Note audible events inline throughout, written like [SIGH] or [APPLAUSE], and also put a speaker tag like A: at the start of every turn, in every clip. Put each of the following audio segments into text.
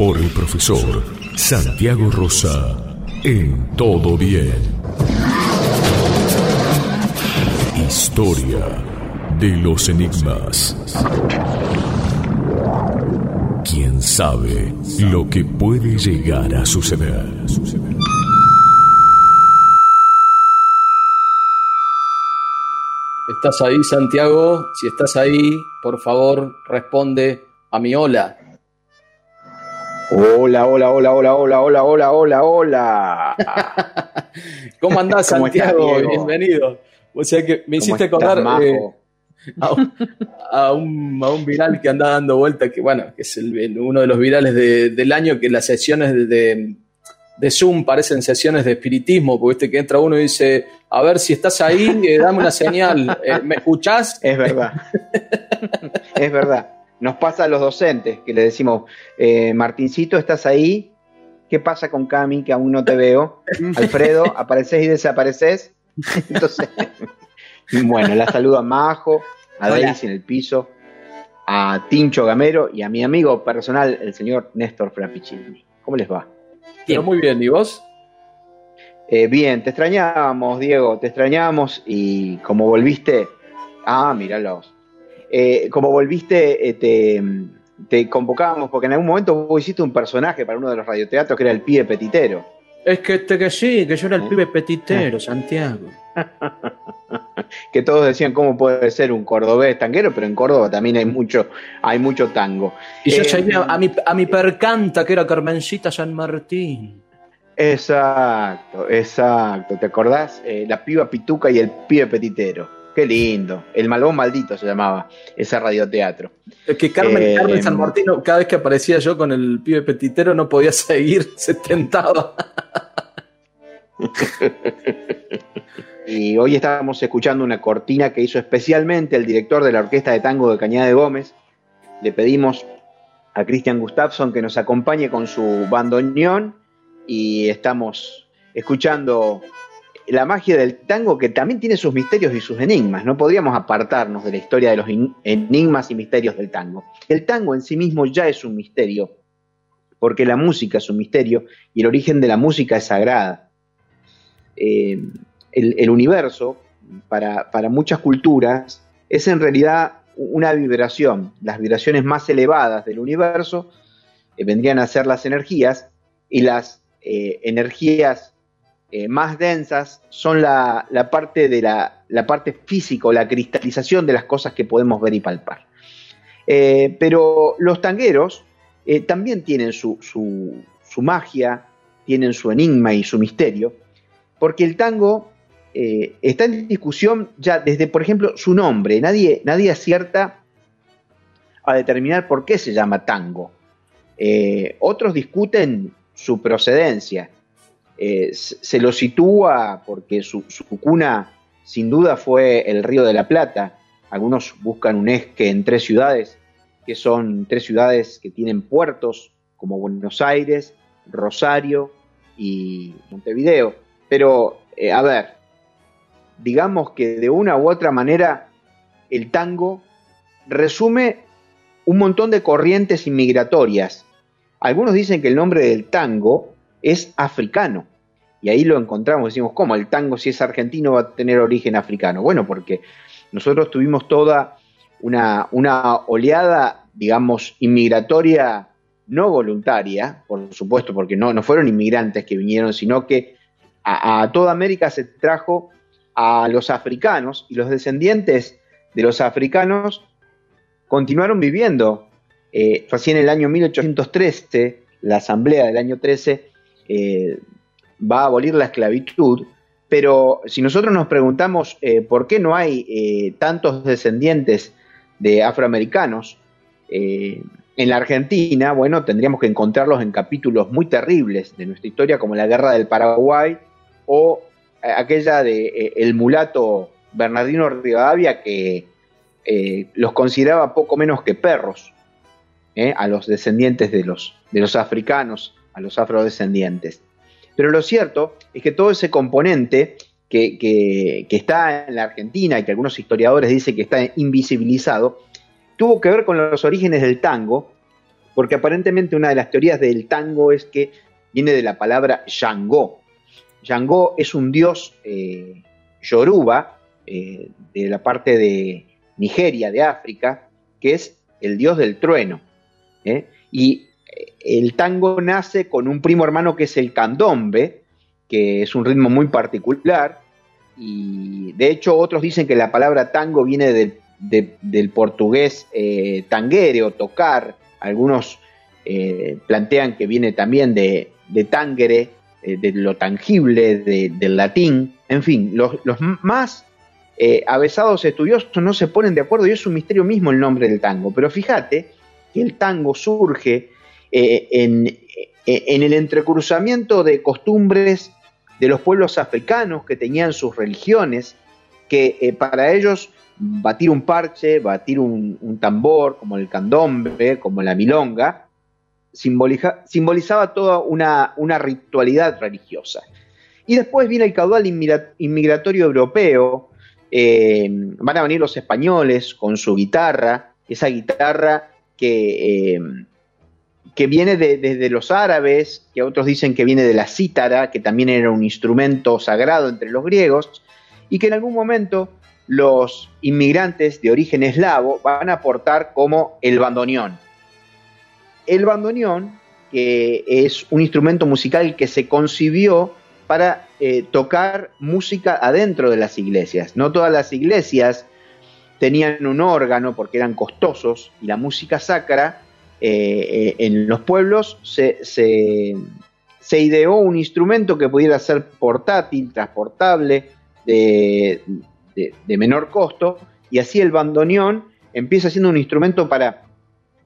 A: Por el profesor Santiago Rosa en Todo Bien. Historia de los Enigmas. ¿Quién sabe lo que puede llegar a suceder?
B: ¿Estás ahí, Santiago? Si estás ahí, por favor, responde a mi hola.
C: Hola, hola, hola, hola, hola, hola, hola, hola, hola. [LAUGHS]
B: ¿Cómo andás, Santiago? Bienvenido. O sea que me hiciste acordar eh, a, un, a, un, a, un, viral que anda dando vuelta, que bueno, que es el, uno de los virales de, del año, que las sesiones de, de, de, Zoom parecen sesiones de espiritismo, porque este que entra uno y dice, a ver si estás ahí, eh, dame una señal, eh, ¿me escuchás?
C: Es verdad. [LAUGHS] es verdad. Nos pasa a los docentes, que le decimos, eh, Martincito, ¿estás ahí? ¿Qué pasa con Cami, que aún no te veo? [LAUGHS] Alfredo, ¿apareces y desapareces? Entonces, [LAUGHS] bueno, la saludo a Majo, a Daisy en el piso, a Tincho Gamero y a mi amigo personal, el señor Néstor Frappiccini. ¿Cómo les va?
B: Bien. muy bien, ¿y vos?
C: Eh, bien, te extrañábamos, Diego, te extrañábamos y como volviste, ah, míralos, eh, como volviste, eh, te, te, convocábamos, porque en algún momento vos hiciste un personaje para uno de los radioteatros que era el pibe petitero.
B: Es que, este, que sí, que yo era el pibe petitero, Santiago. [LAUGHS]
C: que todos decían cómo puede ser un cordobés tanguero, pero en Córdoba también hay mucho, hay mucho tango.
B: Y yo eh, a, mi, a mi percanta, que era Carmencita San Martín.
C: Exacto, exacto. ¿Te acordás? Eh, la piba pituca y el pibe petitero. Qué lindo. El Malvón Maldito se llamaba ese radioteatro.
B: Es que Carmen, eh, Carmen San Martino, cada vez que aparecía yo con el pibe petitero, no podía seguir, [LAUGHS] se tentaba. [LAUGHS]
C: y hoy estábamos escuchando una cortina que hizo especialmente el director de la Orquesta de Tango de Cañada de Gómez. Le pedimos a Cristian Gustafsson que nos acompañe con su bandoneón y estamos escuchando la magia del tango que también tiene sus misterios y sus enigmas. No podríamos apartarnos de la historia de los enigmas y misterios del tango. El tango en sí mismo ya es un misterio, porque la música es un misterio y el origen de la música es sagrada. Eh, el, universo, para, muchas culturas, es en realidad una vibración. Las vibraciones más elevadas del universo eh, vendrían a ser las energías y las eh, energías eh, más densas son la, parte de la, parte física la cristalización de las cosas que podemos ver y palpar. Eh, pero los tangueros eh, también tienen su, su, magia, tienen su enigma y su misterio, porque el tango está en discusión ya desde, por ejemplo, su nombre. Nadie, nadie acierta a determinar por qué se llama tango. otros discuten su procedencia. Eh, se lo sitúa porque su, cuna sin duda fue el Río de la Plata. Algunos buscan un esque en tres ciudades, que son tres ciudades que tienen puertos, como Buenos Aires, Rosario y Montevideo. Pero, eh, a ver, digamos que de una u otra manera el tango resume un montón de corrientes inmigratorias. Algunos dicen que el nombre del tango es africano. Y ahí lo encontramos, decimos, ¿cómo? El tango si es argentino va a tener origen africano. Bueno, porque nosotros tuvimos toda una, una oleada, digamos, inmigratoria no voluntaria, por supuesto, porque no, no fueron inmigrantes que vinieron, sino que a, toda América se trajo a los africanos y los descendientes de los africanos continuaron viviendo. Eh, en el año 1813, la asamblea del año 13 eh, va a abolir la esclavitud, pero si nosotros nos preguntamos eh, por qué no hay eh, tantos descendientes de afroamericanos, en la Argentina, bueno, tendríamos que encontrarlos en capítulos muy terribles de nuestra historia, como la Guerra del Paraguay o aquella de el mulato Bernardino Rivadavia que los consideraba poco menos que perros a los descendientes de los, de los africanos, los afrodescendientes. Pero lo cierto es que todo ese componente que, que, está en la Argentina y que algunos historiadores dicen que está invisibilizado, tuvo que ver con los orígenes del tango, porque aparentemente una de las teorías del tango es que viene de la palabra Yangó. Yangó es un dios eh, yoruba eh, de la parte de Nigeria, de África, que es el dios del trueno. ¿eh? Y el tango nace con un primo hermano que es el candombe, que es un ritmo muy particular, y de hecho otros dicen que la palabra tango viene del, portugués eh, tanguere o tocar, algunos eh, plantean que viene también de, de tangere, eh, de lo tangible, del latín, en fin, los, más avesados estudiosos no se ponen de acuerdo y es un misterio mismo el nombre del tango, pero fíjate que el tango surge eh, eh, en, el entrecruzamiento de costumbres de los pueblos africanos que tenían sus religiones, que eh, para ellos batir un parche, batir un, tambor, como el candombe, como la milonga, simbolizaba toda una, una, ritualidad religiosa. Y después viene el caudal inmigratorio europeo, van a venir los españoles con su guitarra, esa guitarra que que viene desde los árabes, que otros dicen que viene de la cítara, que también era un instrumento sagrado entre los griegos, y que en algún momento los inmigrantes de origen eslavo van a aportar como el bandoneón. El bandoneón, que es un instrumento musical que se concibió para eh, tocar música adentro de las iglesias. No todas las iglesias tenían un órgano porque eran costosos y la música sacra eh, en los pueblos se, ideó un instrumento que pudiera ser portátil, transportable, de, menor costo, y así el bandoneón empieza siendo un instrumento para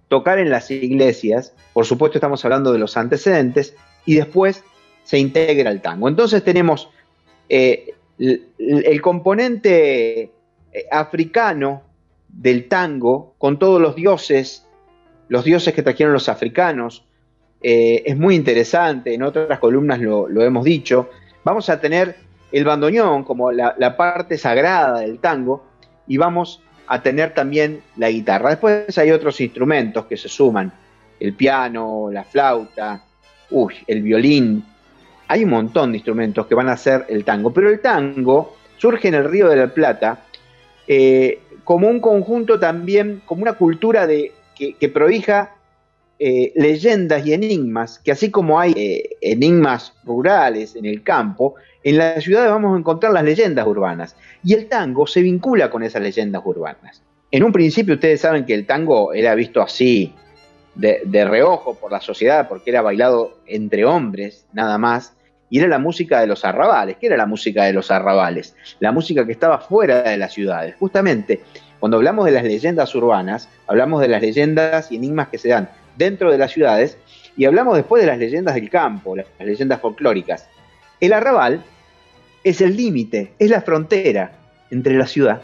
C: tocar en las iglesias, por supuesto estamos hablando de los antecedentes, y después se integra el tango. Entonces tenemos eh, el, componente eh, africano del tango, con todos los dioses los dioses que trajeron los africanos. Eh, es muy interesante, en otras columnas lo, hemos dicho. Vamos a tener el bandoneón como la, parte sagrada del tango y vamos a tener también la guitarra. Después hay otros instrumentos que se suman, el piano, la flauta, uy, el violín. Hay un montón de instrumentos que van a ser el tango, pero el tango surge en el Río de la Plata eh, como un conjunto también, como una cultura de que, prohija eh, leyendas y enigmas, que así como hay eh, enigmas rurales en el campo, en las ciudades vamos a encontrar las leyendas urbanas. Y el tango se vincula con esas leyendas urbanas. En un principio ustedes saben que el tango era visto así, de, de reojo por la sociedad, porque era bailado entre hombres, nada más, y era la música de los arrabales. ¿Qué era la música de los arrabales? La música que estaba fuera de las ciudades. Justamente cuando hablamos de las leyendas urbanas, hablamos de las leyendas y enigmas que se dan dentro de las ciudades y hablamos después de las leyendas del campo, las leyendas folclóricas. El arrabal es el límite, es la frontera entre la ciudad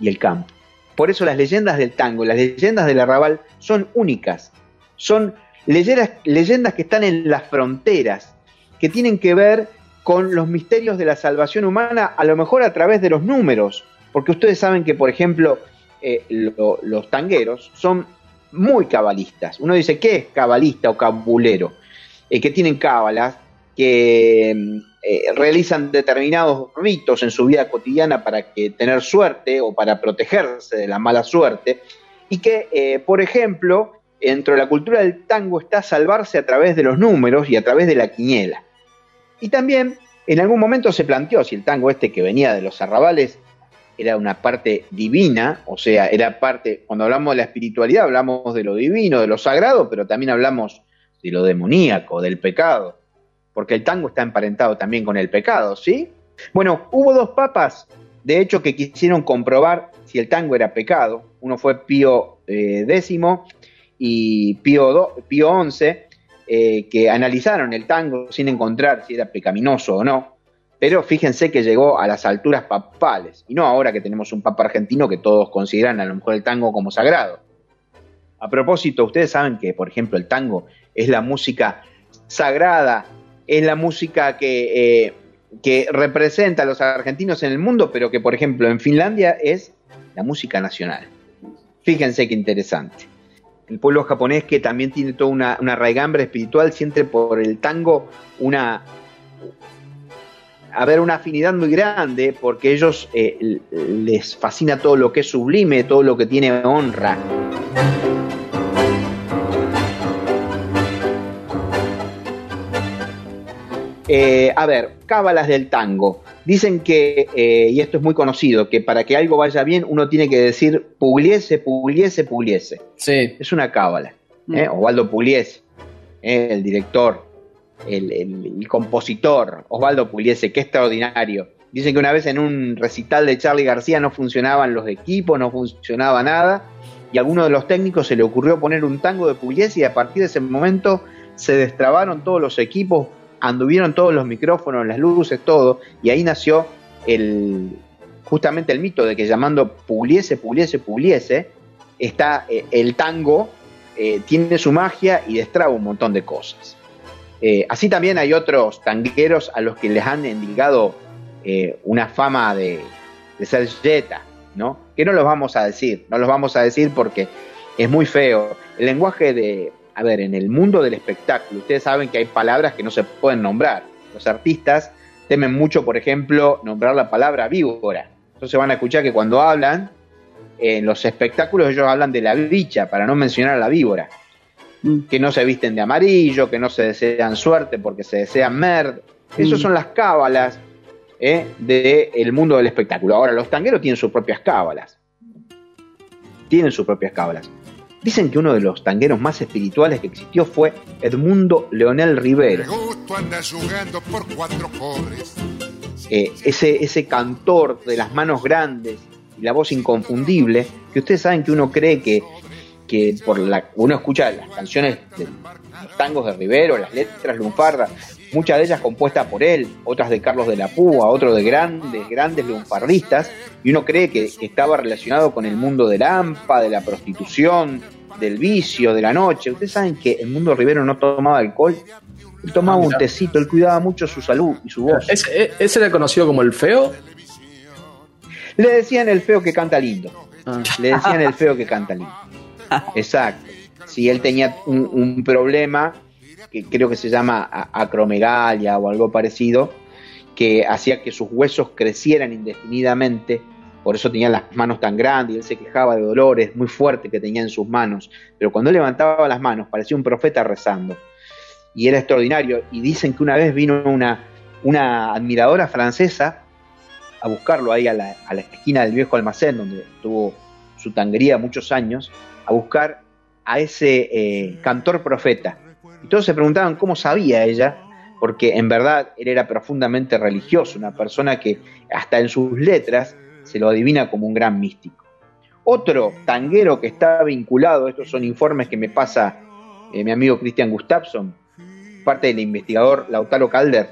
C: y el campo. Por eso las leyendas del tango, las leyendas del arrabal son únicas, son leyendas, leyendas que están en las fronteras, que tienen que ver con los misterios de la salvación humana, a lo mejor a través de los números, porque ustedes saben que, por ejemplo, eh, los tangueros son muy cabalistas. Uno dice, ¿qué es cabalista o cabulero? Eh, que tienen cábalas, que eh, realizan determinados ritos en su vida cotidiana para que, tener suerte o para protegerse de la mala suerte, y que, por ejemplo, dentro de la cultura del tango está salvarse a través de los números y a través de la quiniela. Y también en algún momento se planteó si el tango este que venía de los arrabales era una parte divina, o sea, era parte, cuando hablamos de la espiritualidad hablamos de lo divino, de lo sagrado, pero también hablamos de lo demoníaco, del pecado, porque el tango está emparentado también con el pecado, ¿sí? Bueno, hubo dos papas, de hecho, que quisieron comprobar si el tango era pecado. Uno fue Pío X eh, y Pío, Pío XI, eh, que analizaron el tango sin encontrar si era pecaminoso o no, pero fíjense que llegó a las alturas papales, y no ahora que tenemos un papa argentino que todos consideran a lo mejor el tango como sagrado. A propósito, ustedes saben que, por ejemplo, el tango es la música sagrada, es la música que, eh, que representa a los argentinos en el mundo, pero que, por ejemplo, en Finlandia es la música nacional. Fíjense qué interesante. El pueblo japonés que también tiene toda una, una raigambre espiritual siente por el tango una, a ver una afinidad muy grande porque ellos eh, les fascina todo lo que es sublime, todo lo que tiene honra. Eh, a ver, cábalas del tango. Dicen que, eh, y esto es muy conocido, que para que algo vaya bien uno tiene que decir Pugliese, Pugliese, Pugliese. Sí. Es una cábala. Mm. ¿eh? Osvaldo Pugliese, el director, el, compositor, Osvaldo Pugliese, qué extraordinario. Dicen que una vez en un recital de Charlie García no funcionaban los equipos, no funcionaba nada, y a alguno de los técnicos se le ocurrió poner un tango de Pugliese y a partir de ese momento se destrabaron todos los equipos, anduvieron todos los micrófonos, las luces, todo, y ahí nació el, justamente el mito de que llamando Pugliese, Pugliese, Pugliese, está eh, el tango, eh, tiene su magia y destraba un montón de cosas. Eh, así también hay otros tangueros a los que les han endilgado una fama de, ser jeta, ¿no? Que no los vamos a decir, no los vamos a decir porque es muy feo. El lenguaje de, a ver, en el mundo del espectáculo, ustedes saben que hay palabras que no se pueden nombrar. Los artistas temen mucho, por ejemplo, nombrar la palabra víbora. Entonces van a escuchar que cuando hablan, en los espectáculos ellos hablan de la bicha, para no mencionar a la víbora. Mm. Que no se visten de amarillo, que no se desean suerte porque se desean merd. Esas mm. son las cábalas ¿eh? del mundo del espectáculo. Ahora, los tangueros tienen sus propias cábalas. Tienen sus propias cábalas. Dicen que uno de los tangueros más espirituales que existió fue Edmundo Leonel Rivero. Eh, ese, ese cantor de las manos grandes y la voz inconfundible, que ustedes saben que uno cree que, que por la uno escucha las canciones de los tangos de Rivero, las letras lunfardas, muchas de ellas compuestas por él, otras de Carlos de la Púa, otros de grandes, grandes lunfardistas, y uno cree que estaba relacionado con el mundo del AMPA, de la prostitución, del vicio, de la noche. Ustedes saben que el mundo Rivero no tomaba alcohol, él tomaba un tecito, él cuidaba mucho su salud y su voz.
B: ¿Ese, ese era conocido como el feo?
C: Le decían el feo que canta lindo. Ah. Le decían el feo que canta lindo. [LAUGHS] Exacto. Si él tenía un problema que creo que se llama acromegalia o algo parecido, que hacía que sus huesos crecieran indefinidamente, por eso tenía las manos tan grandes, y él se quejaba de dolores muy fuertes que tenía en sus manos, pero cuando él levantaba las manos parecía un profeta rezando, y era extraordinario, y dicen que una vez vino una, admiradora francesa a buscarlo ahí a la, esquina del viejo almacén, donde tuvo su tanguería muchos años, a buscar a ese eh, cantor profeta, y todos se preguntaban cómo sabía ella, porque en verdad él era profundamente religioso, una persona que hasta en sus letras se lo adivina como un gran místico. Otro tanguero que está vinculado, estos son informes que me pasa eh, mi amigo Cristian Gustafsson, parte del investigador Lautaro Calder,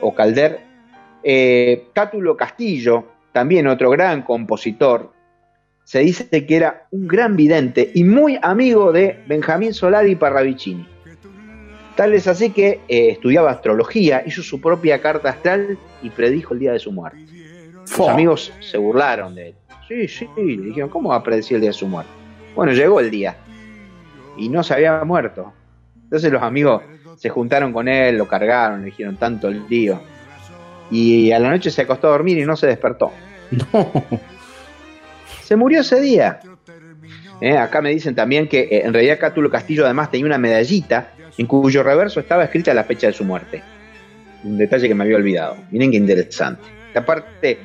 C: o Calder, eh, Cátulo Castillo, también otro gran compositor, se dice que era un gran vidente y muy amigo de Benjamín Solari Parravicini. Tal es así que eh, estudiaba astrología, hizo su propia carta astral y predijo el día de su muerte. Sus amigos se burlaron de él. Sí, sí, le dijeron, ¿cómo va a predecir el día de su muerte? Bueno, llegó el día y no se había muerto. Entonces los amigos se juntaron con él, lo cargaron, le dijeron tanto el lío. Y a la noche se acostó a dormir y no se despertó. [LAUGHS] No. Se murió ese día. Eh, acá me dicen también que eh, en realidad Cátulo Castillo además tenía una medallita en cuyo reverso estaba escrita la fecha de su muerte. Un detalle que me había olvidado. Miren qué interesante. Aparte,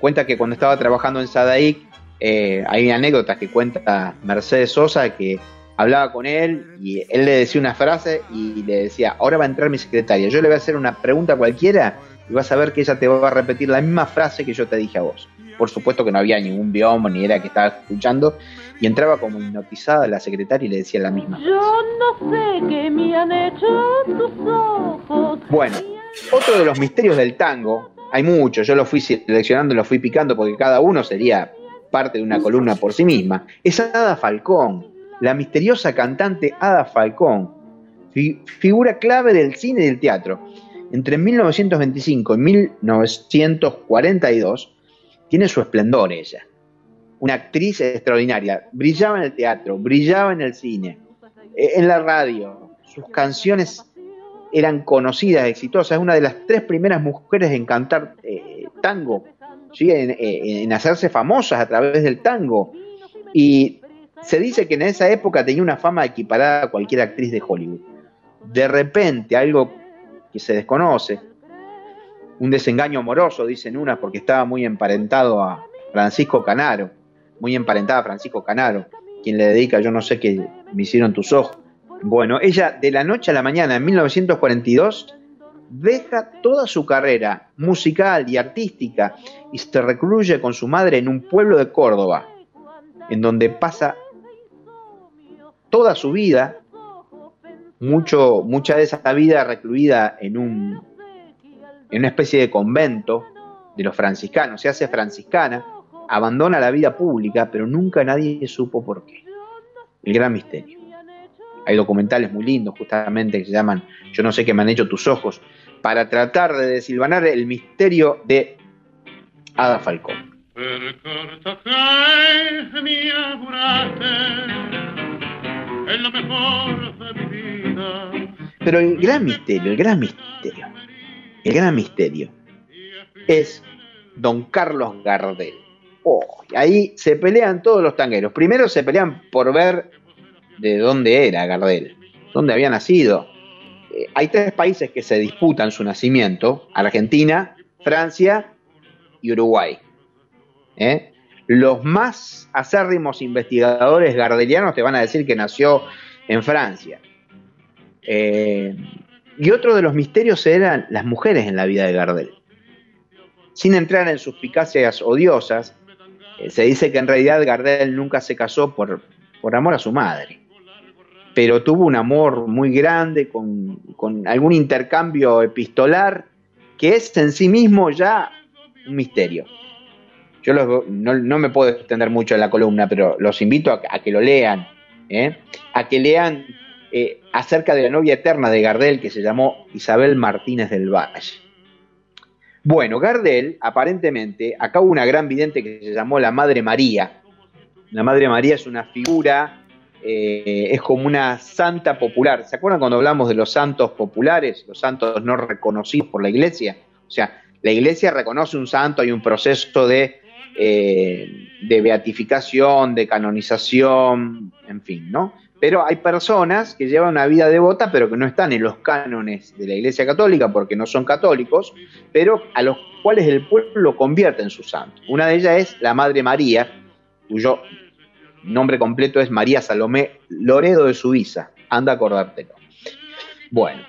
C: cuenta que cuando estaba trabajando en Sadaic, eh, hay anécdotas que cuenta Mercedes Sosa que hablaba con él y él le decía una frase y le decía, ahora va a entrar mi secretaria, yo le voy a hacer una pregunta cualquiera y vas a ver que ella te va a repetir la misma frase que yo te dije a vos. Por supuesto que no había ningún bioma ni era que estaba escuchando, y entraba como hipnotizada la secretaria y le decía la misma.
D: Yo no sé qué me han hecho tus ojos.
C: Bueno, otro de los misterios del tango, hay muchos, yo lo fui seleccionando, lo fui picando porque cada uno sería parte de una columna por sí misma, es Ada Falcón, la misteriosa cantante Ada Falcón, figura clave del cine y del teatro. Entre 1925 y 1942 tiene su esplendor ella. Una actriz extraordinaria. Brillaba en el teatro, brillaba en el cine, eh, en la radio. Sus canciones eran conocidas, exitosas. Es una de las tres primeras mujeres en cantar eh, tango, eh, en, hacerse famosas a través del tango. Y se dice que en esa época tenía una fama equiparada a cualquier actriz de Hollywood. De repente, algo que se desconoce, un desengaño amoroso, dicen unas, porque estaba muy emparentado a Francisco Canaro, muy emparentada a Francisco Canaro, quien le dedica Yo no sé qué me hicieron tus ojos. Bueno, ella de la noche a la mañana, en 1942, deja toda su carrera musical y artística y se recluye con su madre en un pueblo de Córdoba, en donde pasa toda su vida, mucho, mucha de esa vida recluida en un en una especie de convento de los franciscanos, se hace franciscana, abandona la vida pública, pero nunca nadie supo por qué. El gran misterio. Hay documentales muy lindos justamente que se llaman Yo no sé qué me han hecho tus ojos, para tratar de desilvanar el misterio de Ada Falcón. Pero el gran misterio, el gran misterio el gran misterio es don Carlos Gardel. Oh, ahí se pelean todos los tangueros. Primero se pelean por ver de dónde era Gardel, dónde había nacido. Eh, hay tres países que se disputan su nacimiento, Argentina, Francia y Uruguay. ¿Eh? Los más acérrimos investigadores gardelianos te van a decir que nació en Francia. Eh, y otro de los misterios eran las mujeres en la vida de Gardel. Sin entrar en suspicacias odiosas, eh, se dice que en realidad Gardel nunca se casó por, por amor a su madre, pero tuvo un amor muy grande con, algún intercambio epistolar que es en sí mismo ya un misterio. Yo no, me puedo extender mucho en la columna, pero los invito a, que lo lean, ¿eh? a que lean eh, acerca de la novia eterna de Gardel que se llamó Isabel Martínez del Valle. Bueno, Gardel, aparentemente, acá hubo una gran vidente que se llamó la Madre María. La Madre María es una figura, eh, es como una santa popular. ¿Se acuerdan cuando hablamos de los santos populares, los santos no reconocidos por la iglesia? O sea, la iglesia reconoce un santo, hay un proceso de, eh, de beatificación, de canonización, en fin, ¿no? Pero hay personas que llevan una vida devota, pero que no están en los cánones de la Iglesia Católica porque no son católicos, pero a los cuales el pueblo convierte en su santo. Una de ellas es la Madre María, cuyo nombre completo es María Salomé Loredo de Suiza. Anda a acordártelo. Bueno,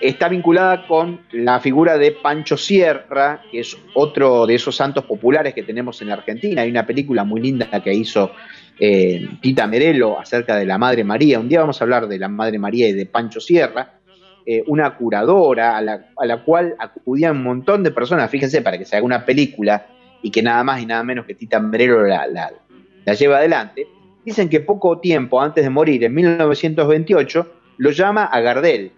C: está vinculada con la figura de Pancho Sierra, que es otro de esos santos populares que tenemos en la Argentina. Hay una película muy linda que hizo eh, Tita Merelo acerca de la Madre María. Un día vamos a hablar de la Madre María y de Pancho Sierra, eh, una curadora a la, cual acudían un montón de personas. Fíjense, para que se haga una película y que nada más y nada menos que Tita Merelo la, lleva adelante. Dicen que poco tiempo antes de morir, en 1928, lo llama a Gardel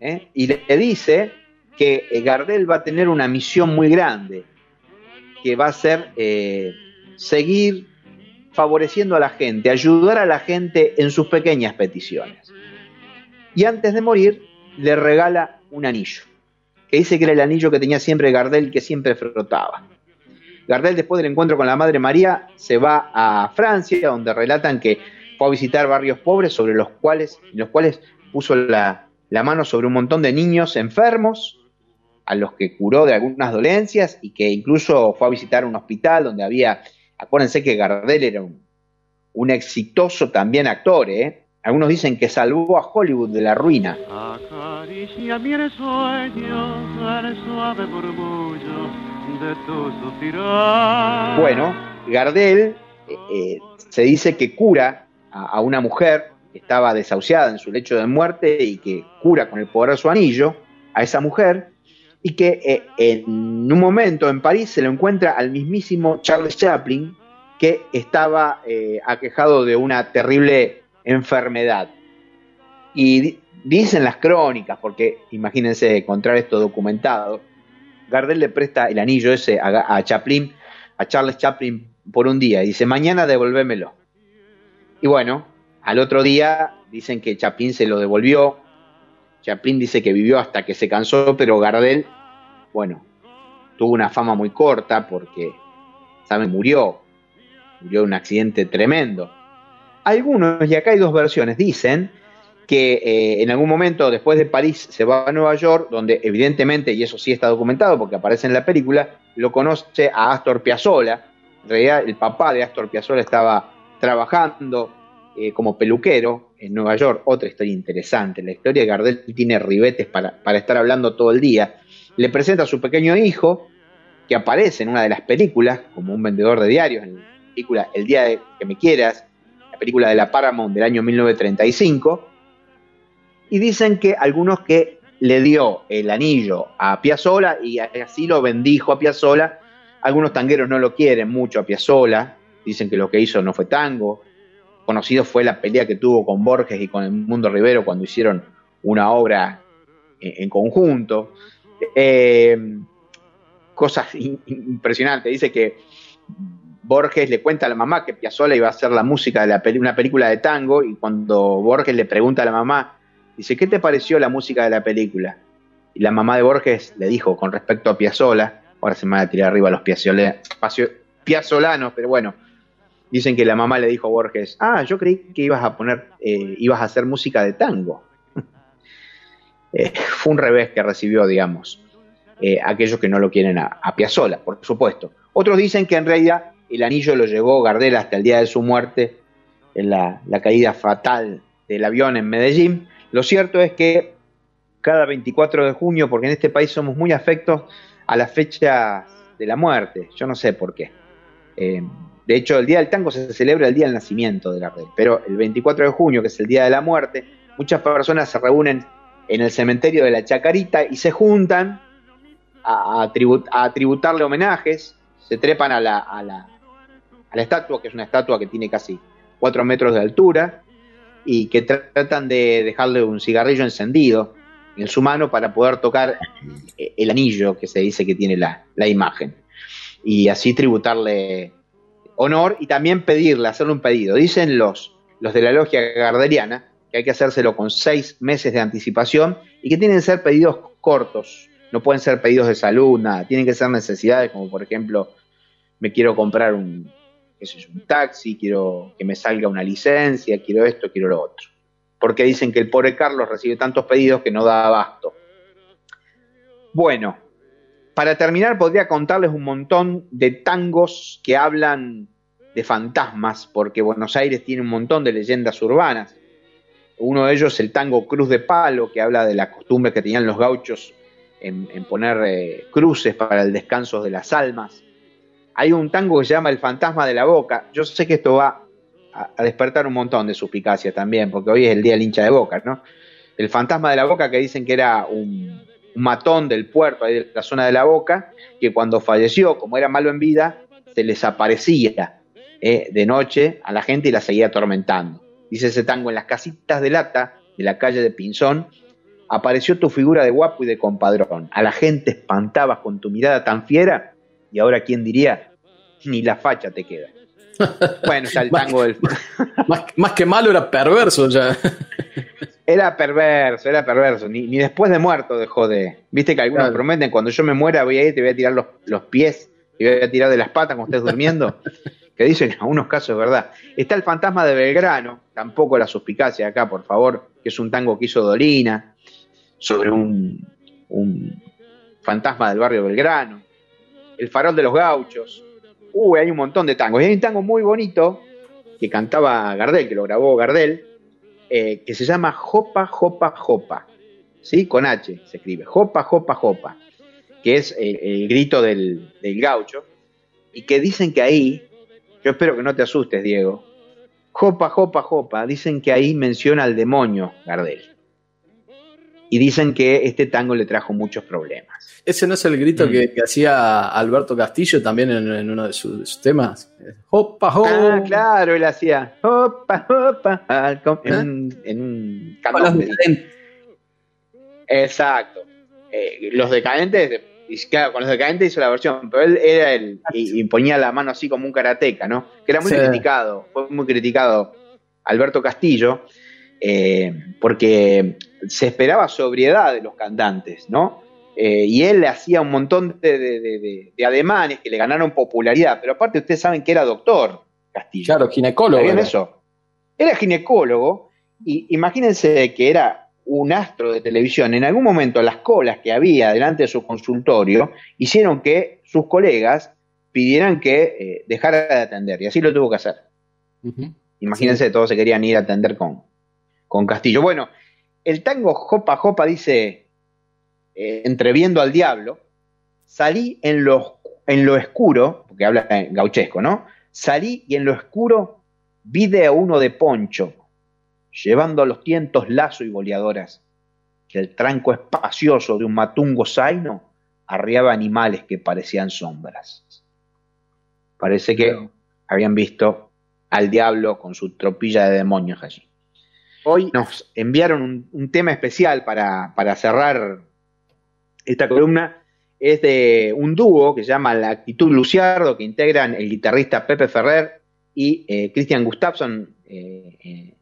C: ¿eh? y le dice que Gardel va a tener una misión muy grande, que va a ser seguir favoreciendo a la gente, ayudar a la gente en sus pequeñas peticiones. Y antes de morir, le regala un anillo, que dice que era el anillo que tenía siempre Gardel, que siempre frotaba. Gardel, después del encuentro con la Madre María, se va a Francia, donde relatan que fue a visitar barrios pobres sobre los cuales, los cuales puso la, la mano sobre un montón de niños enfermos, a los que curó de algunas dolencias y que incluso fue a visitar un hospital donde había Acuérdense que Gardel era un, exitoso también actor, ¿eh? Algunos dicen que salvó a Hollywood de la ruina. Bueno, Gardel eh, eh, se dice que cura a, una mujer que estaba desahuciada en su lecho de muerte y que cura con el poder de su anillo a esa mujer y que eh, en un momento en París se lo encuentra al mismísimo Charles Chaplin que estaba aquejado de una terrible enfermedad. Y dicen las crónicas, porque imagínense encontrar esto documentado, Gardel le presta el anillo ese a, Chaplin, a Charles Chaplin por un día, y dice, mañana devolvémelo. Y bueno, al otro día dicen que Chaplin se lo devolvió, Chaplin dice que vivió hasta que se cansó, pero Gardel, bueno, tuvo una fama muy corta porque, ¿saben? Murió, murió en un accidente tremendo. Algunos, y acá hay dos versiones, dicen que eh, en algún momento después de París se va a Nueva York, donde evidentemente, y eso sí está documentado porque aparece en la película, lo conoce a Astor Piazzolla. En realidad el papá de Astor Piazzolla estaba trabajando eh, como peluquero en Nueva York. Otra historia interesante. La historia de Gardel tiene ribetes para, para estar hablando todo el día. Le presenta a su pequeño hijo, que aparece en una de las películas como un vendedor de diarios, en la película El día de que me quieras, la película de la Paramount del año 1935 y dicen que algunos que le dio el anillo a Piazzola y así lo bendijo a Piazzola. Algunos tangueros no lo quieren mucho a Piazzola, dicen que lo que hizo no fue tango. Conocido fue la pelea que tuvo con Borges y con el Mundo Rivero cuando hicieron una obra en, conjunto. Eh, cosas impresionantes. Dice que Borges le cuenta a la mamá que Piazzola iba a hacer la música de la una película de tango y cuando Borges le pregunta a la mamá Dice, ¿qué te pareció la música de la película? Y la mamá de Borges le dijo con respecto a Piazzola, ahora se me van a tirar arriba los piazzolanos, pero bueno, dicen que la mamá le dijo a Borges, ah, yo creí que ibas a poner, eh, ibas a hacer música de tango. [LAUGHS] Eh, fue un revés que recibió, digamos, eh, aquellos que no lo quieren a, a Piazzola, por supuesto. Otros dicen que en realidad el anillo lo llevó Gardel hasta el día de su muerte, en la caída fatal del avión en Medellín, lo cierto es que cada 24 de junio, porque en este país somos muy afectos a la fecha de la muerte, yo no sé por qué. Eh, de hecho, el Día del Tango se celebra el día del nacimiento de la red, pero el 24 de junio, que es el Día de la Muerte, muchas personas se reúnen en el cementerio de la Chacarita y se juntan a, tributarle homenajes, se trepan a la, estatua, que es una estatua que tiene casi 4 metros de altura, y que tratan de dejarle un cigarrillo encendido en su mano para poder tocar eh, el anillo que se dice que tiene la, imagen. Y así tributarle honor y también pedirle, hacerle un pedido. Dicen los, los de la logia garderiana que hay que hacérselo con seis meses de anticipación y que tienen que ser pedidos cortos, no pueden ser pedidos de salud, nada, tienen que ser necesidades como por ejemplo, me quiero comprar un, es un taxi, quiero que me salga una licencia, quiero esto, quiero lo otro. Porque dicen que el pobre Carlos recibe tantos pedidos que no da abasto. Bueno, para terminar podría contarles un montón de tangos que hablan de fantasmas, porque Buenos Aires tiene un montón de leyendas urbanas. Uno de ellos es el tango Cruz de Palo, que habla de la costumbre que tenían los gauchos en, poner eh, cruces para el descanso de las almas. Hay un tango que se llama El fantasma de la boca. Yo sé que esto va a, despertar un montón de suspicacia también, porque hoy es el día del hincha de boca, ¿no? El fantasma de la boca que dicen que era un, matón del puerto, ahí de la zona de la boca, que cuando falleció, como era malo en vida, se les aparecía eh, de noche a la gente y la seguía atormentando. Dice ese tango en las casitas de lata de la calle de Pinzón, apareció tu figura de guapo y de compadrón. A la gente espantabas con tu mirada tan fiera, y ahora quién diría, ni la facha te queda. [LAUGHS] Bueno, ya el tango del.
B: más, que malo era perverso ya. [LAUGHS]
C: Era perverso, era perverso. Ni, después de muerto dejó de. Viste que algunos prometen, cuando yo me muera voy a ir, te voy a tirar los, pies, y voy a tirar de las patas cuando estés durmiendo. [LAUGHS] que dicen en algunos casos es verdad. Está el fantasma de Belgrano, tampoco la suspicacia acá, por favor, que es un tango que hizo Dolina, sobre un, un fantasma del barrio Belgrano. El farol de los gauchos, Uy, hay un montón de tangos. Y hay un tango muy bonito que cantaba Gardel, que lo grabó Gardel, eh, que se llama Jopa, Jopa, Jopa. ¿Sí? Con H se escribe. Jopa, Jopa, Jopa. Que es el, grito del, del gaucho. Y que dicen que ahí, yo espero que no te asustes, Diego. Jopa, Jopa, Jopa. Dicen que ahí menciona al demonio Gardel. Y dicen que este tango le trajo muchos problemas.
B: ¿Ese no es el grito mm. que, hacía Alberto Castillo también en, uno de sus, temas?
C: ¡Jopa, jopa! Ah, claro, él hacía ¡Jopa, jopa! En, en un Exacto. Eh, los decadentes, claro, con los decadentes hizo la versión, pero él era el. Y, ponía la mano así como un karateca, ¿no? Que era muy criticado, fue muy criticado Alberto Castillo. Eh, porque se esperaba sobriedad de los cantantes, ¿no? Eh, y él le hacía un montón de, ademanes que le ganaron popularidad, pero aparte ustedes saben que era doctor Castillo.
B: Claro, ginecólogo.
C: Era. eso? Era ginecólogo, y imagínense que era un astro de televisión. En algún momento las colas que había delante de su consultorio hicieron que sus colegas pidieran que eh, dejara de atender, y así lo tuvo que hacer. Imagínense, todos se querían ir a atender con, con Castillo. Bueno, el tango Jopa Jopa dice, eh, entreviendo al diablo, salí en lo, en lo oscuro, porque habla en gauchesco, ¿no? Salí y en lo oscuro vi de a uno de poncho, llevando a los tientos lazo y boleadoras, que el tranco espacioso de un matungo zaino arriaba animales que parecían sombras. Parece que habían visto al diablo con su tropilla de demonios allí. Hoy nos enviaron un, tema especial para, cerrar esta columna. Es de un dúo que se llama La Actitud Luciardo, que integran el guitarrista Pepe Ferrer y eh, Christian Gustafsson. Eh, eh,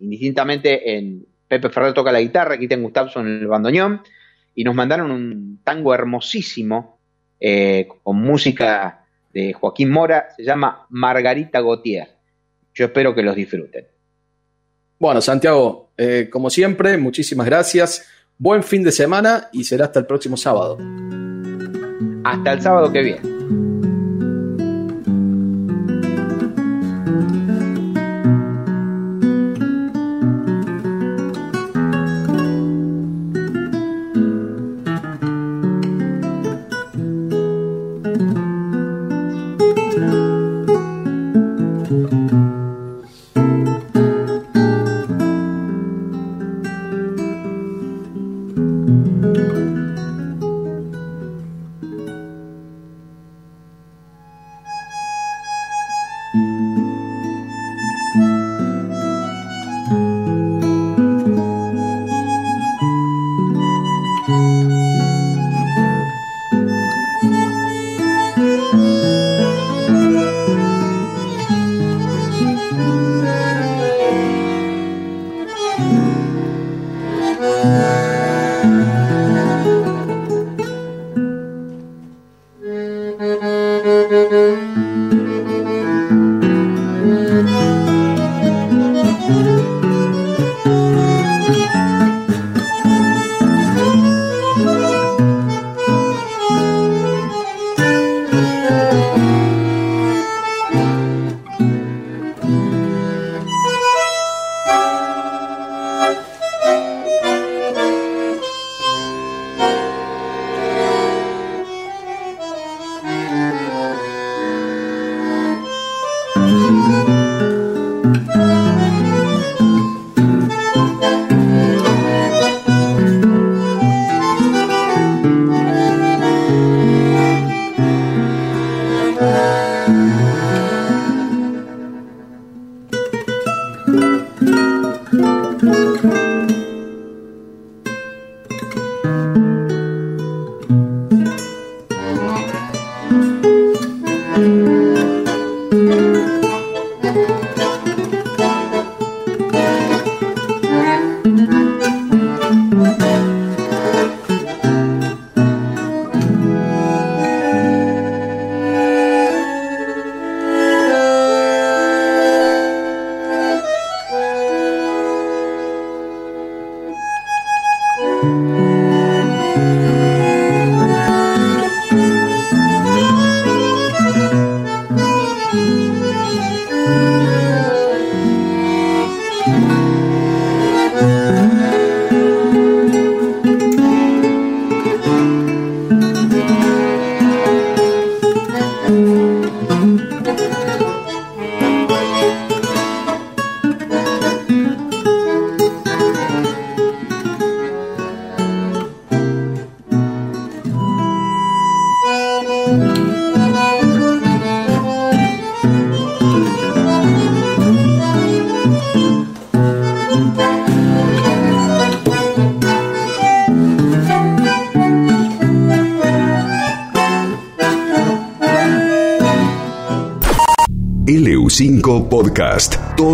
C: indistintamente, en Pepe Ferrer toca la guitarra, Christian Gustafsson el bandoneón. Y nos mandaron un tango hermosísimo con música de Joaquín Mora, se llama Margarita Gautier. Yo espero que los disfruten.
B: Bueno, Santiago, eh, como siempre, muchísimas gracias. Buen fin de semana y será hasta el próximo sábado.
C: Hasta el sábado que viene.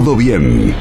A: Todo bien.